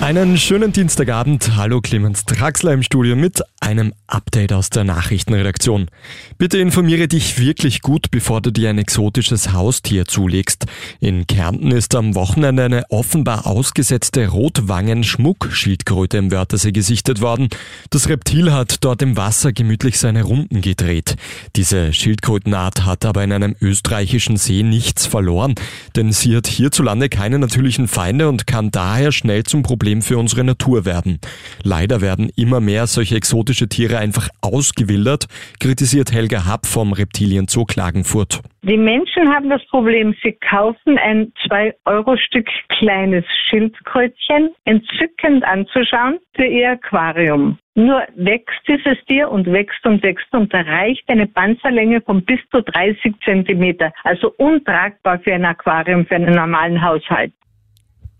Einen schönen Dienstagabend. Hallo Clemens Draxler im Studio mit einem Update aus der Nachrichtenredaktion. Bitte informiere dich wirklich gut, bevor du dir ein exotisches Haustier zulegst. In Kärnten ist am Wochenende eine offenbar ausgesetzte Rotwangen-Schmuckschildkröte im Wörthersee gesichtet worden. Das Reptil hat dort im Wasser gemütlich seine Runden gedreht. Diese Schildkrötenart hat aber in einem österreichischen See nichts verloren, denn sie hat hierzulande keine natürlichen Feinde und kann daher schnell zum Problem für unsere Natur werden. Leider werden immer mehr solche exotische Tiere einfach ausgewildert, kritisiert Helga Happ vom Reptilienzoo Klagenfurt. Die Menschen haben das Problem, sie kaufen ein 2-Euro-Stück kleines Schildkrötchen, entzückend anzuschauen, für ihr Aquarium. Nur wächst dieses Tier und wächst und wächst und erreicht eine Panzerlänge von bis zu 30 Zentimeter. Also untragbar für ein Aquarium, für einen normalen Haushalt.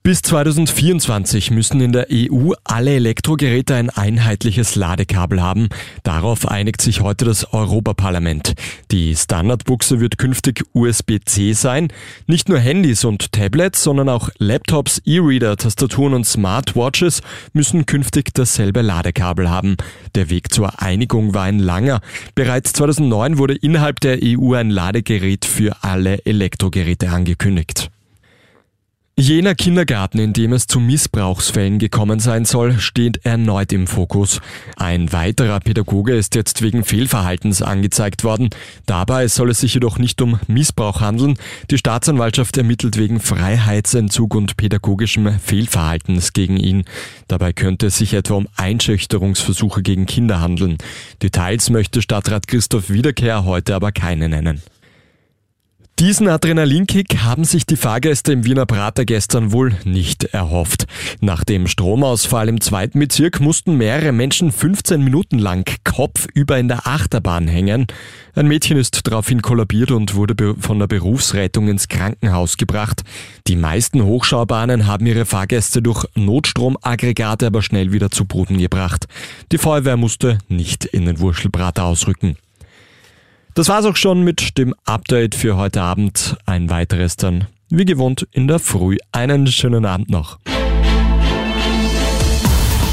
Bis 2024 müssen in der EU alle Elektrogeräte ein einheitliches Ladekabel haben. Darauf einigt sich heute das Europaparlament. Die Standardbuchse wird künftig USB-C sein. Nicht nur Handys und Tablets, sondern auch Laptops, E-Reader, Tastaturen und Smartwatches müssen künftig dasselbe Ladekabel haben. Der Weg zur Einigung war ein langer. Bereits 2009 wurde innerhalb der EU ein Ladegerät für alle Elektrogeräte angekündigt. Jener Kindergarten, in dem es zu Missbrauchsfällen gekommen sein soll, steht erneut im Fokus. Ein weiterer Pädagoge ist jetzt wegen Fehlverhaltens angezeigt worden. Dabei soll es sich jedoch nicht um Missbrauch handeln. Die Staatsanwaltschaft ermittelt wegen Freiheitsentzug und pädagogischem Fehlverhaltens gegen ihn. Dabei könnte es sich etwa um Einschüchterungsversuche gegen Kinder handeln. Details möchte Stadtrat Christoph Wiederkehr heute aber keine nennen. Diesen Adrenalinkick haben sich die Fahrgäste im Wiener Prater gestern wohl nicht erhofft. Nach dem Stromausfall im zweiten Bezirk mussten mehrere Menschen 15 Minuten lang kopfüber in der Achterbahn hängen. Ein Mädchen ist daraufhin kollabiert und wurde von der Berufsrettung ins Krankenhaus gebracht. Die meisten Hochschaubahnen haben ihre Fahrgäste durch Notstromaggregate aber schnell wieder zu Boden gebracht. Die Feuerwehr musste nicht in den Wurschelbrater ausrücken. Das war's auch schon mit dem Update für heute Abend. Ein weiteres dann, wie gewohnt, in der Früh. Einen schönen Abend noch.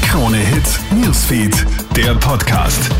Krone Hits, Newsfeed, der Podcast.